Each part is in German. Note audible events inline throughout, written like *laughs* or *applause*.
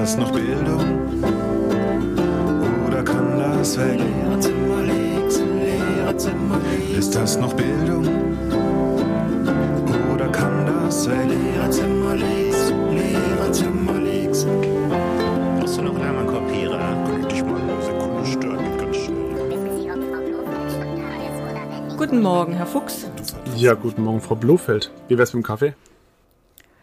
das noch Bildung? Oder kann das weg? Ist das noch Bildung? Oder kann das weg? Lehrerzimmer links, Lehrerzimmer links. Brauchst du noch Kopierer? Kann ich mal eine Sekunde stören? Ganz schnell. Guten Morgen, Herr Fuchs. Ja, guten Morgen, Frau Blofeld. Wie wär's mit dem Kaffee?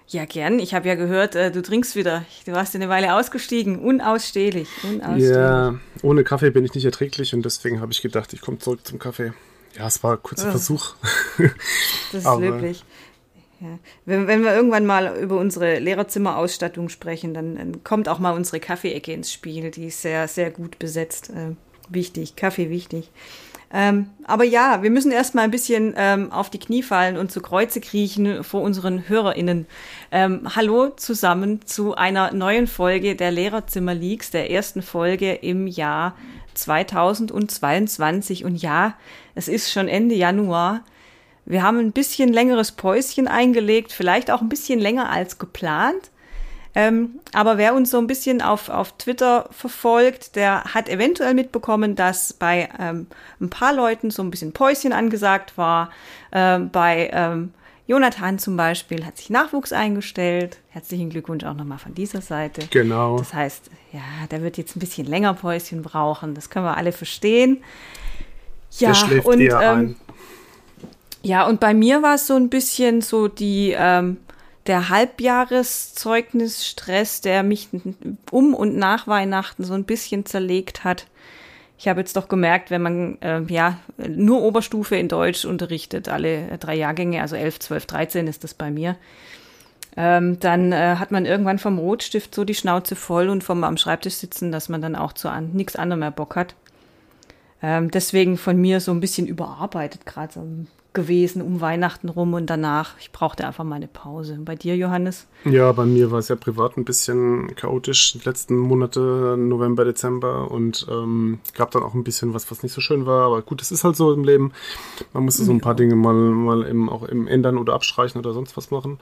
Ja, gern. Ich habe ja gehört, äh, du trinkst wieder. Du warst eine Weile ausgestiegen. Unausstehlich. Unausstehlich. Ja, ohne Kaffee bin ich nicht erträglich und deswegen habe ich gedacht, ich komme zurück zum Kaffee. Ja, es war ein kurzer Ja. Versuch. *laughs* Das ist Aber- löblich. Ja. Wenn, wenn wir irgendwann mal über unsere Lehrerzimmerausstattung sprechen, dann, dann kommt auch mal unsere Kaffeeecke ins Spiel. Die ist sehr, sehr gut besetzt. Äh, wichtig, Kaffee wichtig. Ähm, aber ja, wir müssen erst mal ein bisschen ähm, auf die Knie fallen und zu Kreuze kriechen vor unseren HörerInnen. Ähm, hallo zusammen zu einer neuen Folge der Lehrerzimmer Leaks, der ersten Folge im Jahr 2022. Und ja, es ist schon Ende Januar. Wir haben ein bisschen längeres Päuschen eingelegt, vielleicht auch ein bisschen länger als geplant. Ähm, aber wer uns so ein bisschen auf, auf Twitter verfolgt, der hat eventuell mitbekommen, dass bei ähm, ein paar Leuten so ein bisschen Päuschen angesagt war. Ähm, bei ähm, Jonathan zum Beispiel hat sich Nachwuchs eingestellt. Herzlichen Glückwunsch auch nochmal von dieser Seite. Genau. Das heißt, ja, der wird jetzt ein bisschen länger Päuschen brauchen. Das können wir alle verstehen. Ja, und ähm, ja, und bei mir war es so ein bisschen so die, ähm, der Halbjahreszeugnisstress, der mich um und nach Weihnachten so ein bisschen zerlegt hat. Ich habe jetzt doch gemerkt, wenn man äh, ja nur Oberstufe in Deutsch unterrichtet, alle drei Jahrgänge, also 11, 12, 13 ist das bei mir, ähm, dann äh, hat man irgendwann vom Rotstift so die Schnauze voll und vom am Schreibtisch sitzen, dass man dann auch zu an, nichts anderem mehr Bock hat. Ähm, deswegen von mir so ein bisschen überarbeitet gerade so gewesen um Weihnachten rum und danach. Ich brauchte einfach mal eine Pause. Bei dir, Johannes? Ja, bei mir war es ja privat ein bisschen chaotisch die letzten Monate, November, Dezember und ähm, gab dann auch ein bisschen was, was nicht so schön war. Aber gut, das ist halt so im Leben. Man musste so ein paar Dinge mal, mal im, auch im ändern oder abstreichen oder sonst was machen.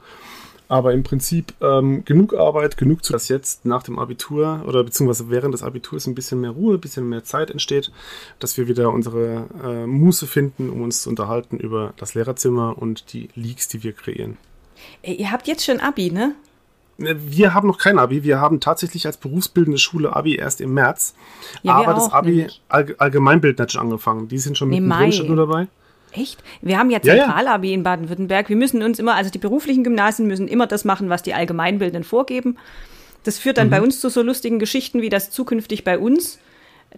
Aber im Prinzip ähm, genug Arbeit, genug zu, dass jetzt nach dem Abitur oder beziehungsweise während des Abiturs ein bisschen mehr Ruhe, ein bisschen mehr Zeit entsteht, dass wir wieder unsere äh, Muße finden, um uns zu unterhalten über das Lehrerzimmer und die Leaks, die wir kreieren. Ihr habt jetzt schon Abi, ne? Wir haben noch kein Abi. Wir haben tatsächlich als berufsbildende Schule Abi erst im März. Ja, Aber das Abi nämlich. Allg Allgemeinbild hat schon angefangen. Die sind schon Nee, mit dem nur dabei. Echt? Wir haben ja Ja, ja. Zentralabi in Baden-Württemberg. Wir müssen uns immer, also die beruflichen Gymnasien müssen immer das machen, was die Allgemeinbildenden vorgeben. Das führt dann bei uns zu so lustigen Geschichten, wie das zukünftig bei uns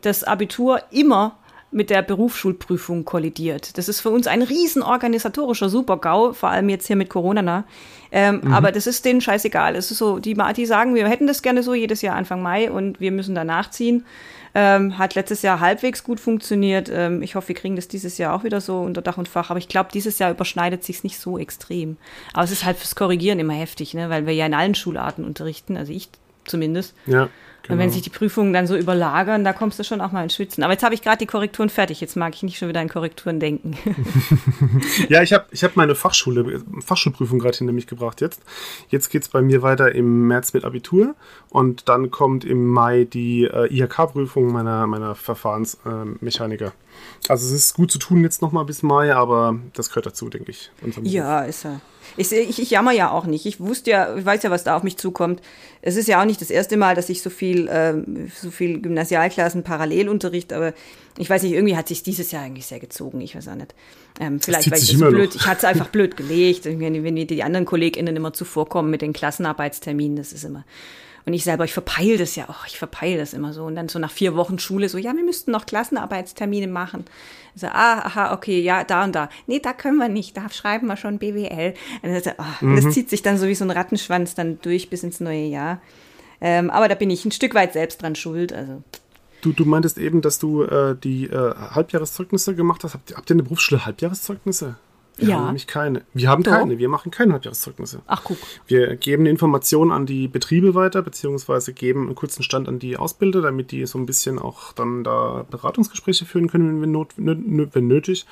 das Abitur immer mit der Berufsschulprüfung kollidiert. Das ist für uns ein riesen organisatorischer Super-GAU, vor allem jetzt hier mit Corona. Na. Ähm, Aber das ist denen scheißegal. Es ist so, die, die sagen, wir hätten das gerne so jedes Jahr Anfang Mai und wir müssen da nachziehen. Ähm, hat letztes Jahr halbwegs gut funktioniert. Ähm, ich hoffe, wir kriegen das dieses Jahr auch wieder so unter Dach und Fach. Aber ich glaube, dieses Jahr überschneidet sich nicht so extrem. Aber es ist halt fürs Korrigieren immer heftig, ne? weil wir ja in allen Schularten unterrichten, also ich zumindest. Ja, Und wenn genau. sich die Prüfungen dann so überlagern, da kommst du schon auch mal ins Schwitzen. Aber jetzt habe ich gerade die Korrekturen fertig. Jetzt mag ich nicht schon wieder an Korrekturen denken. *laughs* Ja, ich habe ich hab meine Fachschule, Fachschulprüfung gerade hinter mich gebracht jetzt. Jetzt geht's bei mir weiter im März mit Abitur und dann kommt im Mai die äh, IHK-Prüfung meiner, meiner Verfahrensmechaniker. also es ist gut zu tun jetzt nochmal bis Mai, aber das gehört dazu, denke ich. unserem Beruf. Ja, ist er. Ich, ich, ich jammer ja auch nicht. Ich wusste ja, ich weiß ja, was da auf mich zukommt. Es ist ja auch nicht das erste Mal, dass ich so viel, ähm, so viel Gymnasialklassen parallel unterrichte, aber ich weiß nicht, irgendwie hat sich dieses Jahr eigentlich sehr gezogen. Ich weiß auch nicht. Ähm, vielleicht weil ich das so blöd, noch. ich hatte es einfach blöd gelegt. Wenn, wenn die anderen KollegInnen immer zuvorkommen mit den Klassenarbeitsterminen, das ist immer. Und ich selber, ich verpeil das ja auch, ich verpeil das immer so. Und dann so nach vier Wochen Schule so, ja, wir müssten noch Klassenarbeitstermine machen. So, ah, aha, okay, ja, da und da. Nee, da können wir nicht, da schreiben wir schon BWL. Und das, ah, Mhm. das zieht sich dann so wie so ein Rattenschwanz dann durch bis ins neue Jahr. Ähm, aber da bin ich ein Stück weit selbst dran schuld. Also Du, du meintest eben, dass du äh, die äh, Halbjahreszeugnisse gemacht hast. Habt, ihr- habt ihr in der Berufsschule Halbjahreszeugnisse? Wir Ja. haben nämlich keine. Wir haben Doch. keine. Wir machen keine Halbjahreszeugnisse. Ach, guck. Wir geben die Informationen an die Betriebe weiter, beziehungsweise geben einen kurzen Stand an die Ausbilder, damit die so ein bisschen auch dann da Beratungsgespräche führen können, wenn, not, wenn nötig.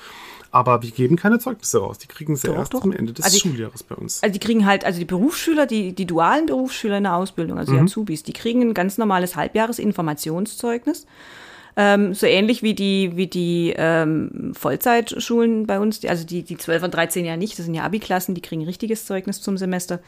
Aber wir geben keine Zeugnisse raus. Die kriegen sie Doch, erst doch. am Ende des Also- Schuljahres bei uns. Also die kriegen halt, also die Berufsschüler, die, die dualen Berufsschüler in der Ausbildung, also die Azubis, die kriegen ein ganz normales Halbjahresinformationszeugnis. Ähm, so ähnlich wie die, wie die ähm, Vollzeitschulen bei uns, die, also die, die 12 und 13 ja nicht, das sind ja Abi-Klassen, die kriegen richtiges Zeugnis zum Semester.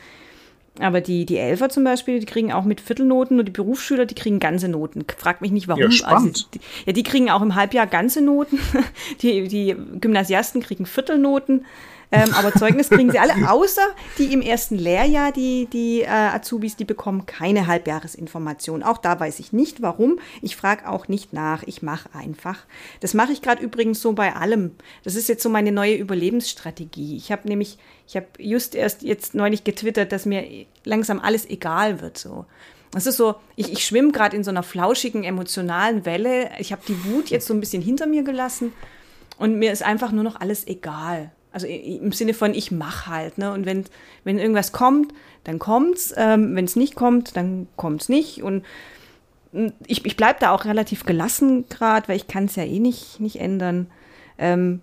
Aber die, die Elfer zum Beispiel, die kriegen auch mit Viertelnoten und die Berufsschüler, die kriegen ganze Noten. Frag mich nicht, warum. Ja, spannend. Also, die, ja, die kriegen auch im Halbjahr ganze Noten. *laughs* Die, die Gymnasiasten kriegen Viertelnoten. Ähm, aber Zeugnis kriegen sie alle, außer die im ersten Lehrjahr, die, die äh, Azubis, die bekommen keine Halbjahresinformation. Auch da weiß ich nicht, warum. Ich frage auch nicht nach. Ich mache einfach. Das mache ich gerade übrigens so bei allem. Das ist jetzt so meine neue Überlebensstrategie. Ich habe nämlich, ich habe just erst jetzt neulich getwittert, dass mir langsam alles egal wird. So. Das ist so, ich, ich schwimme gerade in so einer flauschigen, emotionalen Welle. Ich habe die Wut jetzt so ein bisschen hinter mir gelassen und mir ist einfach nur noch alles egal. Also im Sinne von, ich mach halt. Ne? Und wenn, wenn irgendwas kommt, dann kommt's. Ähm, wenn es nicht kommt, dann kommt's nicht. Und mm, ich, ich bleibe da auch relativ gelassen gerade, weil ich kann es ja eh nicht, nicht ändern. Ähm,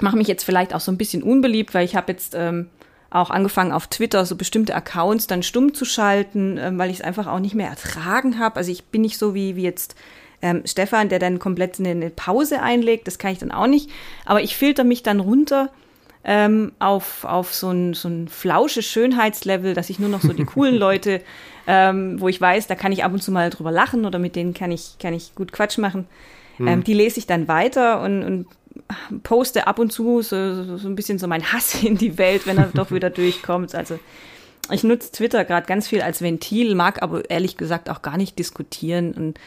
mache mich jetzt vielleicht auch so ein bisschen unbeliebt, weil ich habe jetzt ähm, auch angefangen auf Twitter so bestimmte Accounts dann stumm zu schalten, ähm, weil ich es einfach auch nicht mehr ertragen habe. Also ich bin nicht so wie, wie jetzt ähm, Stefan, der dann komplett eine, eine Pause einlegt, das kann ich dann auch nicht. Aber ich filter mich dann runter ähm, auf, auf so ein, so ein flausche Schönheitslevel, dass ich nur noch so die coolen *laughs* Leute, ähm, wo ich weiß, da kann ich ab und zu mal drüber lachen oder mit denen kann ich, kann ich gut Quatsch machen. Ähm, die lese ich dann weiter und, und poste ab und zu so, so, so ein bisschen so mein Hass in die Welt, wenn er *laughs* doch wieder durchkommt. Also ich nutze Twitter gerade ganz viel als Ventil, mag aber ehrlich gesagt auch gar nicht diskutieren und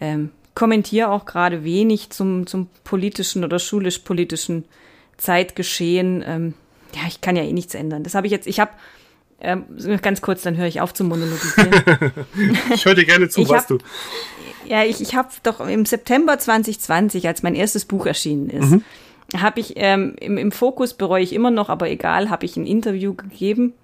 ähm, kommentiere auch gerade wenig zum, zum politischen oder schulisch-politischen Zeitgeschehen. Ähm, ja, ich kann ja eh nichts ändern. Das habe ich jetzt, ich habe, ähm, ganz kurz, dann höre ich auf zu monologisieren. *laughs* Ich höre dir gerne zu, Ich was hab- du. Ja, ich, ich habe doch im September 2020, als mein erstes Buch erschienen ist, Mhm. habe ich ähm, im, im Fokus bereue ich immer noch, aber egal, habe ich ein Interview gegeben.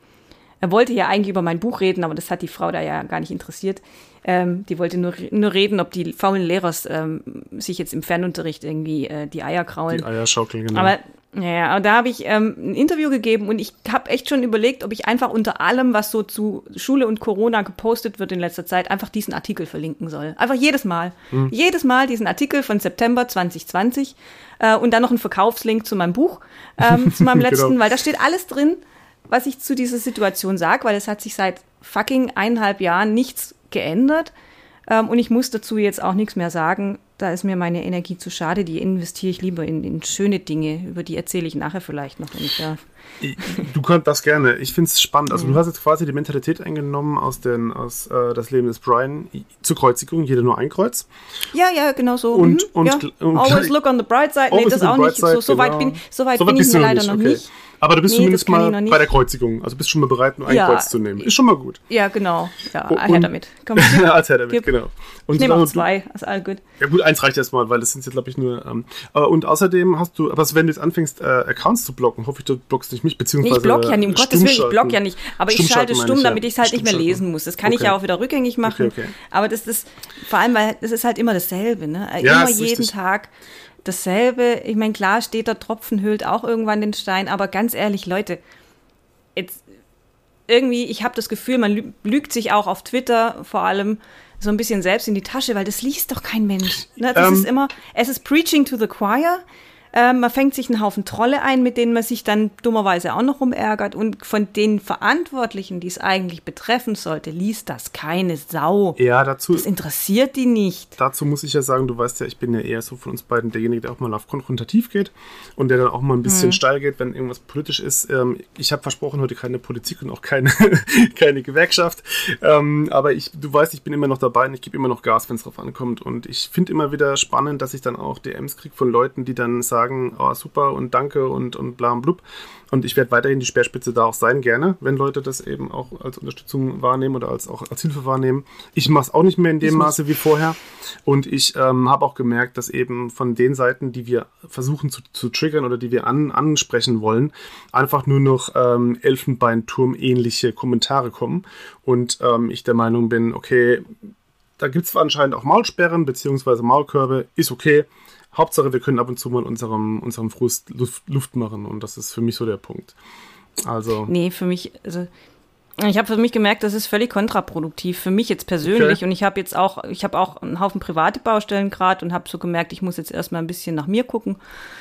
Er wollte ja eigentlich über mein Buch reden, aber das hat die Frau da ja gar nicht interessiert. Ähm, die wollte nur, nur reden, ob die faulen Lehrer ähm, sich jetzt im Fernunterricht irgendwie äh, die Eier kraulen. Die Eierschaukel, genau. Aber ja, aber da habe ich ähm, ein Interview gegeben und ich habe echt schon überlegt, ob ich einfach unter allem, was so zu Schule und Corona gepostet wird in letzter Zeit, einfach diesen Artikel verlinken soll. Einfach jedes Mal. Jedes Mal diesen Artikel von September 2020 äh, und dann noch einen Verkaufslink zu meinem Buch, ähm, zu meinem *laughs* letzten, Genau. weil da steht alles drin, was ich zu dieser Situation sage, weil es hat sich seit fucking eineinhalb Jahren nichts geändert. Ähm, und ich muss dazu jetzt auch nichts mehr sagen. Da ist mir meine Energie zu schade. Die investiere ich lieber in, in schöne Dinge. Über die erzähle ich nachher vielleicht noch, wenn ich darf. Du könnt das gerne. Ich finde es spannend. Mhm. Also du hast jetzt quasi die Mentalität eingenommen aus, den, aus äh, das Leben des Brian zur Kreuzigung, jeder nur ein Kreuz. Ja, ja, genau so. Und- Mhm, und- ja. und- Always look on the bright side. Nee, das auch nicht. bright So, so side, weit genau. bin, so weit So bin ich mir leider noch okay. nicht. Aber du bist Nee, zumindest ich mal bei der Kreuzigung. Also bist schon mal bereit, nur ein Ja. Kreuz zu nehmen. Ist schon mal gut. Ja, genau. Ja, Und- her damit. Komm, *laughs* Als Herr damit, Gib. genau. Und ich nehme auch du- zwei. Ist all gut. Ja gut, eins reicht erstmal, weil das sind jetzt glaube ich nur. Ähm, äh, und außerdem hast du, aber wenn du jetzt anfängst, äh, Accounts zu blocken, hoffe ich, du blockst nicht mich, Nee, beziehungsweise. ich block ja nicht, um Gottes Willen, ich block ja nicht. Aber ich schalte stumm, ich, ja. damit ich es halt nicht mehr lesen muss. Das kann ich Okay. ja auch wieder rückgängig machen. Okay, okay. Aber das ist, vor allem, weil es ist halt immer dasselbe, ne? Ja, immer jeden richtig. Tag dasselbe. Ich meine, klar steht der Tropfen hüllt auch irgendwann den Stein, aber ganz ehrlich, Leute, jetzt irgendwie, ich habe das Gefühl, man lü- lügt sich auch auf Twitter vor allem so ein bisschen selbst in die Tasche, weil das liest doch kein Mensch. Ne? Das Ähm. ist immer, es ist Preaching to the Choir. Ähm, man fängt sich einen Haufen Trolle ein, mit denen man sich dann dummerweise auch noch rumärgert. Und von den Verantwortlichen, die es eigentlich betreffen sollte, liest das keine Sau. Ja, dazu, Das interessiert die nicht. dazu muss ich ja sagen, du weißt ja, ich bin ja eher so von uns beiden derjenige, der auch mal auf konfrontativ geht und der dann auch mal ein bisschen Mhm. steil geht, wenn irgendwas politisch ist. Ähm, ich habe versprochen, heute keine Politik und auch keine, *laughs* keine Gewerkschaft. Ähm, aber ich, du weißt, ich bin immer noch dabei und ich gebe immer noch Gas, wenn es drauf ankommt. Und ich finde immer wieder spannend, dass ich dann auch DMs kriege von Leuten, die dann sagen, sagen, oh super und danke und, und bla und blub. Und ich werde weiterhin die Speerspitze da auch sein, gerne, wenn Leute das eben auch als Unterstützung wahrnehmen oder als auch als Hilfe wahrnehmen. Ich mache es auch nicht mehr in dem Maße wie vorher. Und ich ähm, habe auch gemerkt, dass eben von den Seiten, die wir versuchen zu, zu triggern oder die wir an, ansprechen wollen, einfach nur noch ähm, Elfenbeinturm-ähnliche Kommentare kommen. Und ähm, ich der Meinung bin, okay, da gibt es anscheinend auch Maulsperren bzw. Maulkörbe, ist okay. Hauptsache, wir können ab und zu mal unserem, unserem Frust Luft, machen und das ist für mich so der Punkt. Also. Nee, für mich, also ich habe für mich gemerkt, das ist völlig kontraproduktiv für mich jetzt persönlich okay. und ich habe jetzt auch, ich habe auch einen Haufen private Baustellen gerade und habe so gemerkt, ich muss jetzt erstmal ein bisschen nach mir gucken.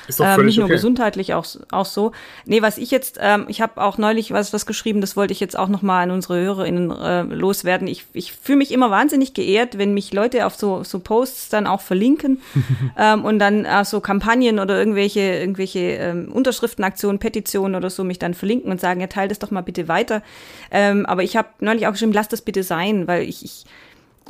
Ist doch ähm, nicht nur okay. gesundheitlich, auch, auch so. Nee, was ich jetzt, ähm, ich habe auch neulich was, was geschrieben, das wollte ich jetzt auch nochmal an unsere HörerInnen äh, loswerden. Ich, ich fühle mich immer wahnsinnig geehrt, wenn mich Leute auf so, so Posts dann auch verlinken *laughs* ähm, und dann äh, so Kampagnen oder irgendwelche, irgendwelche ähm, Unterschriftenaktionen, Petitionen oder so mich dann verlinken und sagen, ja, teil das doch mal bitte weiter. Ähm, ähm, aber ich habe neulich auch geschrieben, lass das bitte sein, weil ich, ich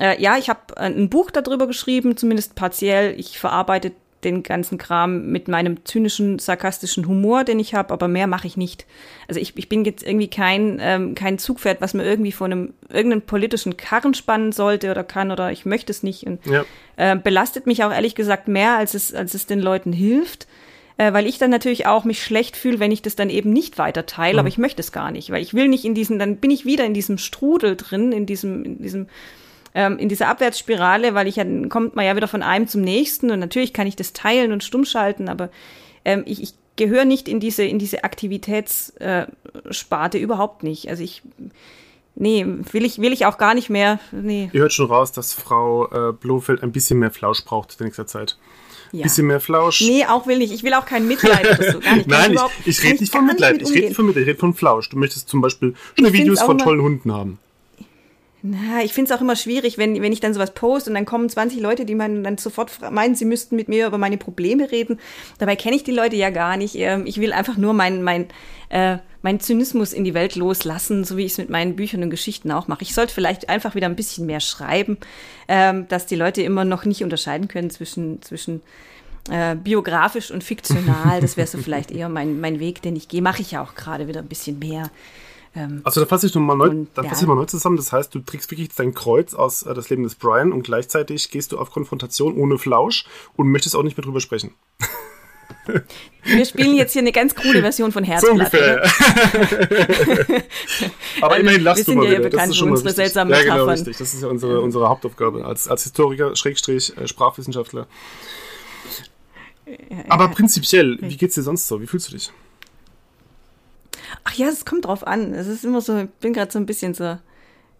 äh, ja, ich habe ein Buch darüber geschrieben, zumindest partiell. Ich verarbeite den ganzen Kram mit meinem zynischen, sarkastischen Humor, den ich habe, aber mehr mache ich nicht. Also ich, ich bin jetzt irgendwie kein, ähm, kein Zugpferd, was mir irgendwie von einem irgendeinen politischen Karren spannen sollte oder kann oder ich möchte es nicht. Und ja. äh, belastet mich auch ehrlich gesagt mehr, als es, als es den Leuten hilft äh, weil ich dann natürlich auch mich schlecht fühle, wenn ich das dann eben nicht weiter teile, mhm. aber ich möchte es gar nicht, weil ich will nicht in diesen, dann bin ich wieder in diesem Strudel drin, in diesem, in diesem, ähm, in dieser Abwärtsspirale, weil ich ja, dann kommt man ja wieder von einem zum nächsten und natürlich kann ich das teilen und stumm schalten, aber ähm, ich, ich gehöre nicht in diese, in diese Aktivitätssparte äh, überhaupt nicht. Also ich, nee, will ich, will ich auch gar nicht mehr, nee. Ihr hört schon raus, dass Frau äh, Blofeld ein bisschen mehr Flausch braucht in nächster Zeit. Ja. Bisschen mehr Flausch. Nee, auch will nicht. Ich will auch kein Mitleid so. Gar nicht. *laughs* Nein, ich, ich rede nicht von Mitleid. ich rede nicht von Mitleid. Ich rede von Flausch. Du möchtest zum Beispiel schöne Videos von tollen Hunden haben. Na, ich finde es auch immer schwierig, wenn, wenn ich dann sowas poste und dann kommen 20 Leute, die meinen dann sofort meinen, sie müssten mit mir über meine Probleme reden. Dabei kenne ich die Leute ja gar nicht. Ähm, ich will einfach nur mein, mein, äh, mein Zynismus in die Welt loslassen, so wie ich es mit meinen Büchern und Geschichten auch mache. Ich sollte vielleicht einfach wieder ein bisschen mehr schreiben, ähm, dass die Leute immer noch nicht unterscheiden können zwischen, zwischen äh, biografisch und fiktional. Das wäre so *laughs* vielleicht eher mein, mein Weg, den ich gehe. Mache ich ja auch gerade wieder ein bisschen mehr. Ähm, also da fasse ich nochmal neu, und, fasse ich mal neu zusammen. Das heißt, du trägst wirklich dein Kreuz aus äh, das Leben des Brian und gleichzeitig gehst du auf Konfrontation ohne Flausch und möchtest auch nicht mehr drüber sprechen. *laughs* Wir spielen jetzt hier eine ganz krude Version von Herzblatt. So *laughs* Aber immerhin lachst du mal ja wieder. bekannt das ist schon für unsere seltsamen Ja, genau, richtig. Das ist ja unsere, unsere Hauptaufgabe als, als Historiker, Schrägstrich, äh, Sprachwissenschaftler. Aber prinzipiell, wie geht's dir sonst so? Wie fühlst du dich? Ja, es kommt drauf an. Es ist immer so, ich bin gerade so ein bisschen so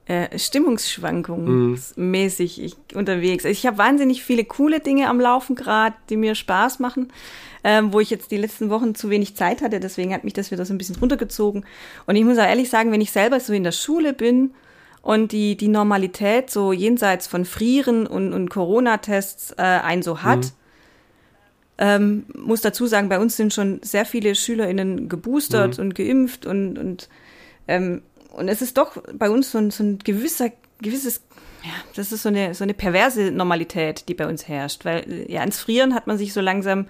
äh, stimmungsschwankungsmäßig ich, unterwegs. Also ich habe wahnsinnig viele coole Dinge am Laufen gerade, die mir Spaß machen, ähm, wo ich jetzt die letzten Wochen zu wenig Zeit hatte. Deswegen hat mich das wieder so ein bisschen runtergezogen. Und ich muss auch ehrlich sagen, wenn ich selber so in der Schule bin und die, die Normalität so jenseits von Frieren und, und Corona-Tests äh, ein so hat, mhm ähm, muss dazu sagen, bei uns sind schon sehr viele SchülerInnen geboostert mhm. und geimpft und, und, ähm, und es ist doch bei uns so ein, so ein gewisser, gewisses, ja, das ist so eine, so eine perverse Normalität, die bei uns herrscht. Weil ja, ans Frieren hat man sich so langsam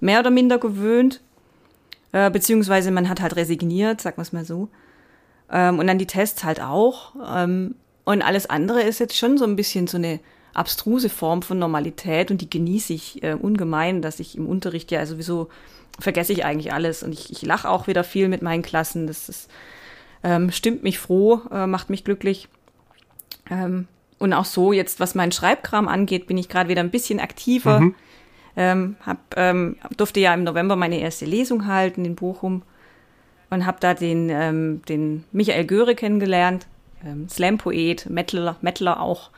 mehr oder minder gewöhnt, äh, beziehungsweise man hat halt resigniert, sagen wir es mal so. Ähm, und dann die Tests halt auch. Ähm, und alles andere ist jetzt schon so ein bisschen so eine abstruse Form von Normalität und die genieße ich äh, ungemein, dass ich im Unterricht ja sowieso vergesse ich eigentlich alles und ich, ich lache auch wieder viel mit meinen Klassen. Das ist, ähm, stimmt mich froh, äh, macht mich glücklich. Ähm, und auch so jetzt, was meinen Schreibkram angeht, bin ich gerade wieder ein bisschen aktiver. Mhm. Ähm, hab, ähm, durfte ja im November meine erste Lesung halten in Bochum und habe da den, ähm, den Michael Göre kennengelernt, ähm, Slam-Poet, Metaler, Metaler auch.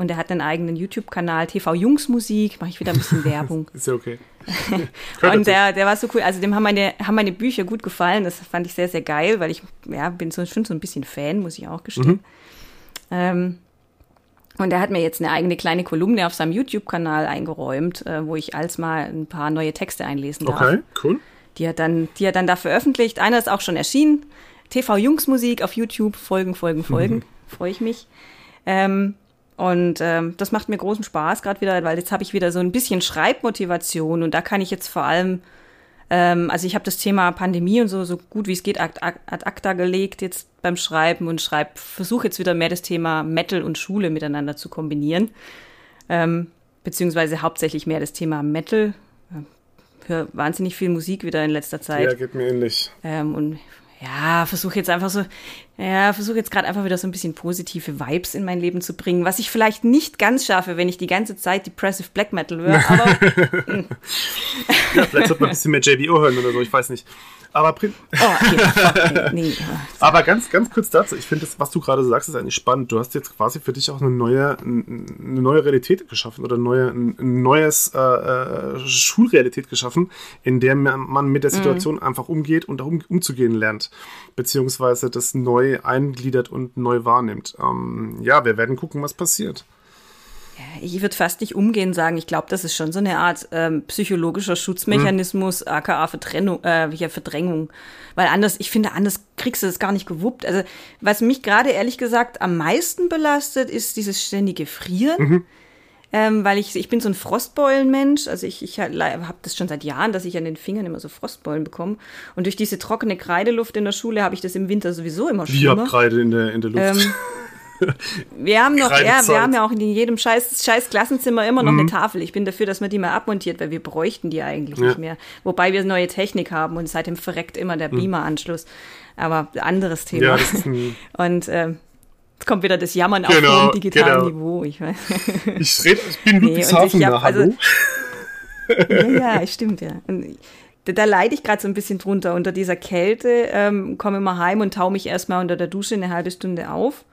Und er hat einen eigenen YouTube-Kanal, TV Jungs Musik, mache ich wieder ein bisschen *laughs* Werbung. ist ja okay. *laughs* und der, der war so cool. Also dem haben meine, haben meine Bücher gut gefallen. Das fand ich sehr, sehr geil, weil ich ja, bin so, schon so ein bisschen Fan, muss ich auch gestehen. Mhm. Ähm, und er hat mir jetzt eine eigene kleine Kolumne auf seinem YouTube-Kanal eingeräumt, äh, wo ich als mal ein paar neue Texte einlesen darf. Okay, cool. Die er dann, die er dann da veröffentlicht. Einer ist auch schon erschienen. TV Jungs Musik auf YouTube. Folgen, Folgen, Folgen. Mhm. Freue ich mich. Ähm, Und ähm, das macht mir großen Spaß gerade wieder, weil jetzt habe ich wieder so ein bisschen Schreibmotivation und da kann ich jetzt vor allem, ähm, also ich habe das Thema Pandemie und so so gut wie es geht ad, ad acta gelegt jetzt beim Schreiben und schreib, versuche jetzt wieder mehr das Thema Metal und Schule miteinander zu kombinieren, ähm, beziehungsweise hauptsächlich mehr das Thema Metal. Höre wahnsinnig viel Musik wieder in letzter Zeit. Ja, geht mir ähnlich. Ähm, und ja, versuche jetzt einfach so, ja, versuche jetzt gerade einfach wieder so ein bisschen positive Vibes in mein Leben zu bringen, was ich vielleicht nicht ganz schaffe, wenn ich die ganze Zeit Depressive Black Metal höre, aber. *laughs* ja, vielleicht sollte man ein bisschen mehr JBO hören oder so, ich weiß nicht. Aber, oh, okay, *laughs* nee, aber ganz, ganz kurz dazu, ich finde, was du gerade sagst, ist eigentlich spannend. Du hast jetzt quasi für dich auch eine neue, eine neue Realität geschaffen oder neue, ein neues äh, äh, Schulrealität geschaffen, in der man mit der Situation mhm. einfach umgeht und darum umzugehen lernt, beziehungsweise das neu eingliedert und neu wahrnimmt. Ähm, ja, wir werden gucken, was passiert ich würde fast nicht umgehen sagen, ich glaube, das ist schon so eine Art ähm, psychologischer Schutzmechanismus, mhm. aka Verdrängung, äh, Verdrängung. Weil anders, ich finde, anders kriegst du das gar nicht gewuppt. Also, was mich gerade ehrlich gesagt am meisten belastet, ist dieses ständige Frieren. Mhm. Ähm, weil ich, ich bin so ein Frostbeulenmensch, also ich, ich habe das schon seit Jahren, dass ich an den Fingern immer so Frostbeulen bekomme. Und durch diese trockene Kreideluft in der Schule habe ich das im Winter sowieso immer schon. Wie habt Kreide in der, in der Luft? Ähm, *laughs* wir haben noch, ja, wir haben ja auch in jedem scheiß, scheiß Klassenzimmer immer noch mhm. eine Tafel. Ich bin dafür, dass man die mal abmontiert, weil wir bräuchten die eigentlich ja. nicht mehr. Wobei wir neue Technik haben und seitdem verreckt immer der mhm. Beamer-Anschluss. Aber anderes Thema. Ja, *laughs* und ähm, Jetzt kommt wieder das Jammern genau, auf dem digitalen genau. Niveau. Ich, weiß. *laughs* ich, red, ich bin Ludwigshafen, nee, hab, also, *laughs* ja, ja, stimmt, ja. Und da, da leide ich gerade so ein bisschen drunter. Unter dieser Kälte ähm, komme immer heim und taue mich erstmal unter der Dusche eine halbe Stunde auf.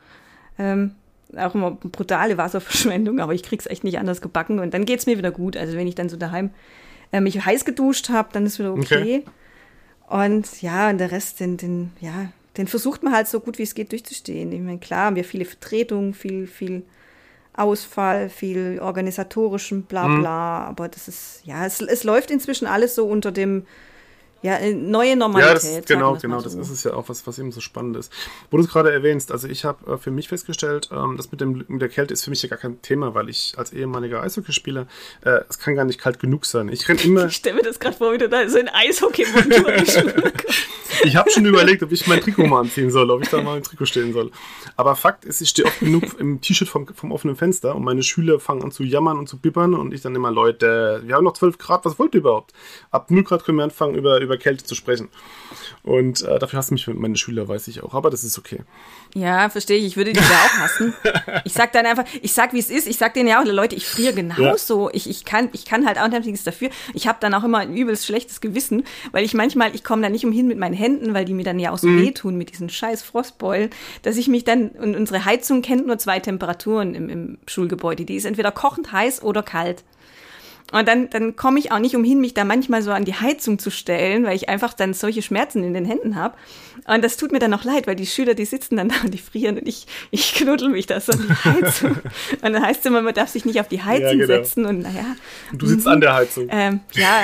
Ähm, auch immer brutale Wasserverschwendung, aber ich krieg's echt nicht anders gebacken und dann geht's mir wieder gut. Also wenn ich dann so daheim äh, mich heiß geduscht habe, dann ist wieder okay. okay. Und ja, und der Rest, den, den, ja, den versucht man halt so gut wie es geht durchzustehen. Ich meine, klar haben wir viele Vertretungen, viel, viel Ausfall, viel organisatorischen bla mhm. bla, mhm. aber das ist, ja, es, es läuft inzwischen alles so unter dem ja, äh, neue Normalität. Ja, das, genau, genau, das ist es ja auch, was, was eben so spannend ist. Wo du es gerade erwähnst, also ich habe äh, für mich festgestellt, ähm, das mit, dem, mit der Kälte ist für mich ja gar kein Thema, weil ich als ehemaliger Eishockeyspieler, äh, es kann gar nicht kalt genug sein. Ich renn immer. *laughs* Ich stelle mir das gerade vor, wie du da so ein Eishockey-Montur *laughs* Ich habe schon überlegt, ob ich mein Trikot mal anziehen soll, ob ich da mal im Trikot stehen soll. Aber Fakt ist, ich stehe oft genug im T-Shirt vom, vom offenen Fenster und meine Schüler fangen an zu jammern und zu bibbern und ich dann immer, Leute, wir haben noch 12 Grad, was wollt ihr überhaupt? Ab 0 Grad können wir anfangen, über, über Kälte zu sprechen. Und äh, dafür hassen mich meine Schüler, weiß ich auch. Aber das ist okay. Ja, verstehe ich. Ich würde die da auch hassen. Ich sag dann einfach, ich sag, wie es ist. Ich sag denen ja auch, Leute, ich friere genauso. Ja. Ich, ich, kann, ich kann halt auch nichts dafür. Ich habe dann auch immer ein übelst schlechtes Gewissen, weil ich manchmal, ich komme da nicht umhin mit meinen Händen, weil die mir dann ja auch so mhm. wehtun mit diesen scheiß Frostbeulen, dass ich mich dann, und unsere Heizung kennt nur zwei Temperaturen im, im Schulgebäude. Die ist entweder kochend heiß oder kalt. Und dann, dann komme ich auch nicht umhin, mich da manchmal so an die Heizung zu stellen, weil ich einfach dann solche Schmerzen in den Händen habe. Und das tut mir dann auch leid, weil die Schüler, die sitzen dann *laughs* da und die frieren und ich, ich knuddel mich da so an die *laughs* Heizung. und dann heißt es immer, man darf sich nicht auf die Heizung ja, genau. setzen und naja. Und du sitzt mhm. an der Heizung. Ähm, ja.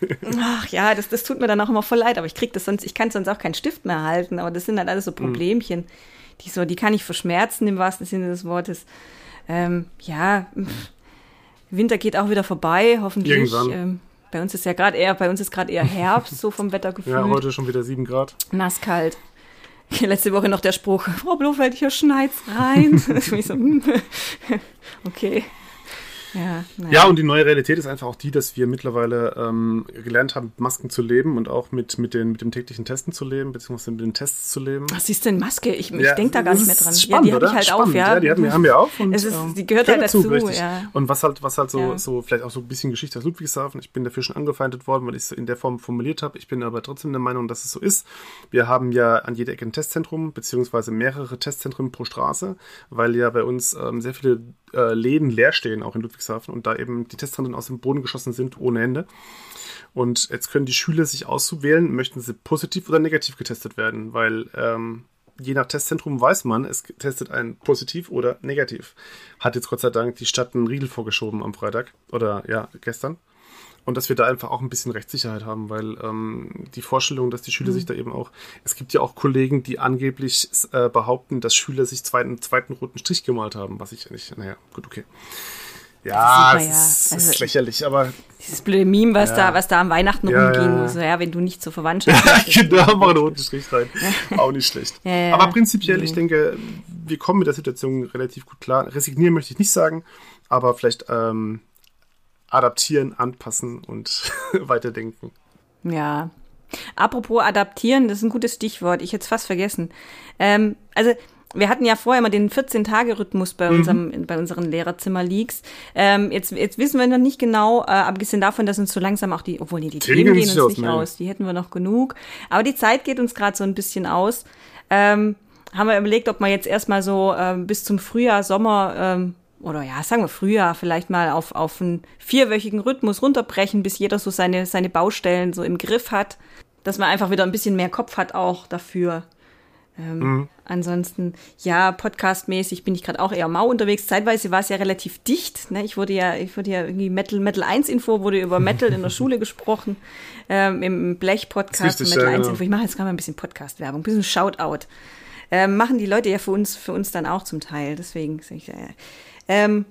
*laughs* Ach ja, das, das tut mir dann auch immer voll leid, aber ich krieg das sonst, ich kann sonst auch keinen Stift mehr halten, aber das sind halt alles so mhm. Problemchen, die so, die kann ich verschmerzen im wahrsten Sinne des Wortes. Ähm, ja, Winter geht auch wieder vorbei, hoffentlich. Irgendwann. Ähm, bei uns ist ja gerade eher, bei uns ist gerade eher Herbst, so vom Wettergefühl. *laughs* Ja, heute schon wieder sieben Grad. Nasskalt. *laughs* Letzte Woche noch der Spruch, Frau Blofeld, hier schneit's rein. *laughs* so, hm. okay. Ja, ja, und die neue Realität ist einfach auch die, dass wir mittlerweile ähm, gelernt haben, mit Masken zu leben und auch mit, mit, den, mit dem täglichen Testen zu leben, beziehungsweise mit den Tests zu leben. Was ist denn Maske? Ich, ja, ich denke da gar nicht mehr dran. Spannend, ja, die habe ich halt spannend, auf, ja. ja die haben, haben wir auf. Und, es ist, ähm, die gehört halt dazu, dazu ja. Und was halt, was halt so, so, vielleicht auch so ein bisschen Geschichte aus Ludwigshafen, ich bin dafür schon angefeindet worden, weil ich es in der Form formuliert habe. Ich bin aber trotzdem der Meinung, dass es so ist. Wir haben ja an jeder Ecke ein Testzentrum, beziehungsweise mehrere Testzentren pro Straße, weil ja bei uns ähm, sehr viele äh, Läden leer stehen, auch in Ludwigshafen, und da eben die Testzentren aus dem Boden geschossen sind ohne Ende. Und jetzt können die Schüler sich auswählen, möchten sie positiv oder negativ getestet werden, weil ähm, je nach Testzentrum weiß man, es testet ein positiv oder negativ. Hat jetzt Gott sei Dank die Stadt einen Riegel vorgeschoben am Freitag oder ja, gestern. und dass wir da einfach auch ein bisschen Rechtssicherheit haben, weil ähm, die Vorstellung, dass die Schüler mhm. sich da eben auch, es gibt ja auch Kollegen, die angeblich äh, behaupten, dass Schüler sich zweiten, zweiten roten Strich gemalt haben, was ich nicht, naja, gut, okay. Ja, es ist, also, ist, lächerlich, aber. Dieses blöde Meme, was, ja. da, was da am Weihnachten ja, rumging, ja. so, ja, wenn du nicht zur Verwandtschaft bist. Ja, genau, mach einen roten Strich rein. Auch nicht schlecht. Aber prinzipiell, ich denke, wir kommen mit der Situation relativ gut klar. Resignieren möchte ich nicht sagen, aber vielleicht ähm, adaptieren, anpassen und *laughs* weiterdenken. Ja. Apropos adaptieren, das ist ein gutes Stichwort. Ich hätte es fast vergessen. Ähm, also wir hatten ja vorher immer den 14-Tage-Rhythmus bei, mhm. unserem, bei unseren Lehrerzimmer-Leaks. Ähm, jetzt, jetzt wissen wir noch nicht genau, äh, abgesehen davon, dass uns so langsam auch die, obwohl nee, die Themen, gehen uns aus, nicht aus, die hätten wir noch genug. Aber die Zeit geht uns gerade so ein bisschen aus. Ähm, haben wir überlegt, ob wir jetzt erstmal so ähm, bis zum Frühjahr, Sommer ähm, oder ja, sagen wir Frühjahr vielleicht mal auf, auf einen vierwöchigen Rhythmus runterbrechen, bis jeder so seine, seine Baustellen so im Griff hat, dass man einfach wieder ein bisschen mehr Kopf hat auch dafür. Ähm, mhm. Ansonsten, ja, podcastmäßig bin ich gerade auch eher mau unterwegs. Zeitweise war es ja relativ dicht. Ne? Ich wurde ja, ich wurde ja irgendwie Metal, Metal 1 Info, wurde über Metal in der *laughs* Schule gesprochen, ähm, im Blech-Podcast Metal ja, 1 genau. Info. Ich mache jetzt gerade mal ein bisschen Podcast-Werbung, ein bisschen Shoutout. Ähm, machen die Leute ja für uns, für uns dann auch zum Teil. Deswegen ich, äh, ähm,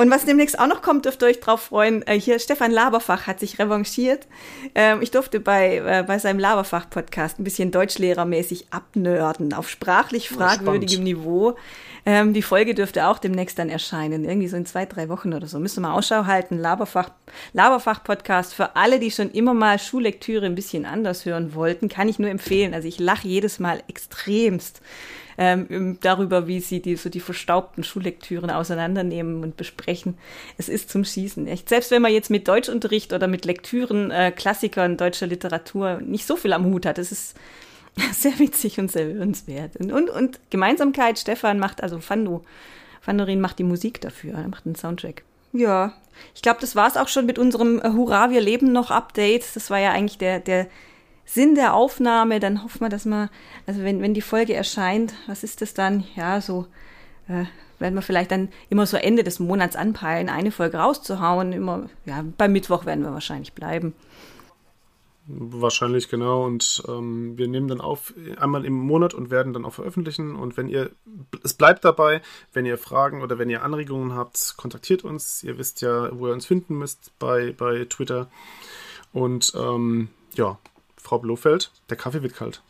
und was demnächst auch noch kommt, dürft ihr euch drauf freuen. Äh, hier, Stefan Laberfach hat sich revanchiert. Ähm, ich durfte bei, äh, bei seinem Laberfach-Podcast ein bisschen deutschlehrermäßig abnörden, auf sprachlich fragwürdigem Niveau. Ähm, die Folge dürfte auch demnächst dann erscheinen, irgendwie so in zwei, drei Wochen oder so. Müssen wir mal Ausschau halten. Laberfach, Laberfach-Podcast für alle, die schon immer mal Schullektüre ein bisschen anders hören wollten, kann ich nur empfehlen. Also ich lache jedes Mal extremst ähm, darüber, wie sie die, so die verstaubten Schullektüren auseinandernehmen und besprechen. Es ist zum Schießen. Echt. Selbst wenn man jetzt mit Deutschunterricht oder mit Lektüren, äh, Klassikern deutscher Literatur nicht so viel am Hut hat, es ist *laughs* sehr witzig und sehr hörenswert. Und, und, und Gemeinsamkeit, Stefan macht, also Fando, Fandorin macht die Musik dafür, er macht einen Soundtrack. Ja, ich glaube, das war es auch schon mit unserem äh, Hurra, wir leben noch Update. Das war ja eigentlich der, der Sinn der Aufnahme, dann hoffen wir, dass man, also wenn, wenn die Folge erscheint, was ist das dann? Ja, so äh, werden wir vielleicht dann immer so Ende des Monats anpeilen, eine Folge rauszuhauen. Immer, ja, beim Mittwoch werden wir wahrscheinlich bleiben. Wahrscheinlich genau. Und ähm, wir nehmen dann auf einmal im Monat und werden dann auch veröffentlichen. Und wenn ihr, es bleibt dabei, wenn ihr Fragen oder wenn ihr Anregungen habt, kontaktiert uns. Ihr wisst ja, wo ihr uns finden müsst bei, bei Twitter. Und ähm, ja, Frau Blofeld, der Kaffee wird kalt.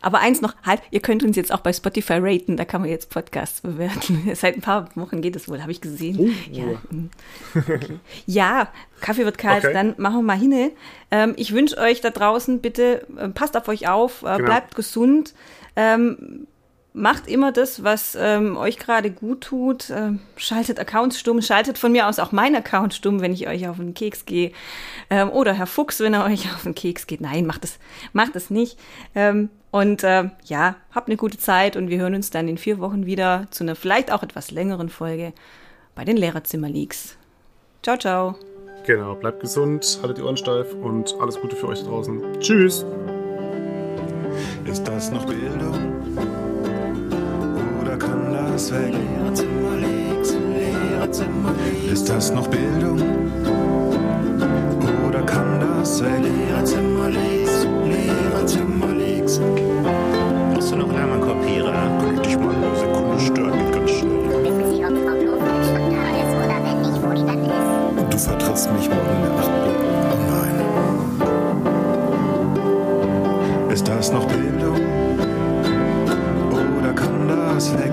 Aber eins noch, halt, ihr könnt uns jetzt auch bei Spotify raten, da kann man jetzt Podcasts bewerten. *laughs* Seit ein paar Wochen geht es wohl, habe ich gesehen. Oh. Ja. Mm. Okay. ja, Kaffee wird kalt, okay. dann machen wir mal hin. Ähm, ich wünsche euch da draußen bitte, äh, passt auf euch auf, äh, genau. bleibt gesund. Ähm, macht immer das, was ähm, euch gerade gut tut. Ähm, schaltet Accounts stumm, schaltet von mir aus auch mein Account stumm, wenn ich euch auf den Keks gehe. Ähm, oder Herr Fuchs, wenn er *laughs* euch auf den Keks geht. Nein, macht es macht es nicht. Ähm, und äh, ja, habt eine gute Zeit und wir hören uns dann in vier Wochen wieder zu einer vielleicht auch etwas längeren Folge bei den Lehrerzimmer-Leaks. Ciao, ciao. Genau, bleibt gesund, haltet die Ohren steif und alles Gute für euch draußen. Tschüss. Ist das noch Bildung? Das weg? Ist das noch Bildung? Oder kann das weg? Lehrerzimmer links, Lehrerzimmer links. Brauchst du noch Lernmannkorpierer? Kann ich dich mal eine Sekunde stören? Ganz schnell. Wissen Sie, ob Frau Blofeld schon da ist oder wenn nicht, wo die dann ist? Du vertrittst mich morgen in der Nacht. Oh nein. Ist das noch Bildung? Oder kann das weg?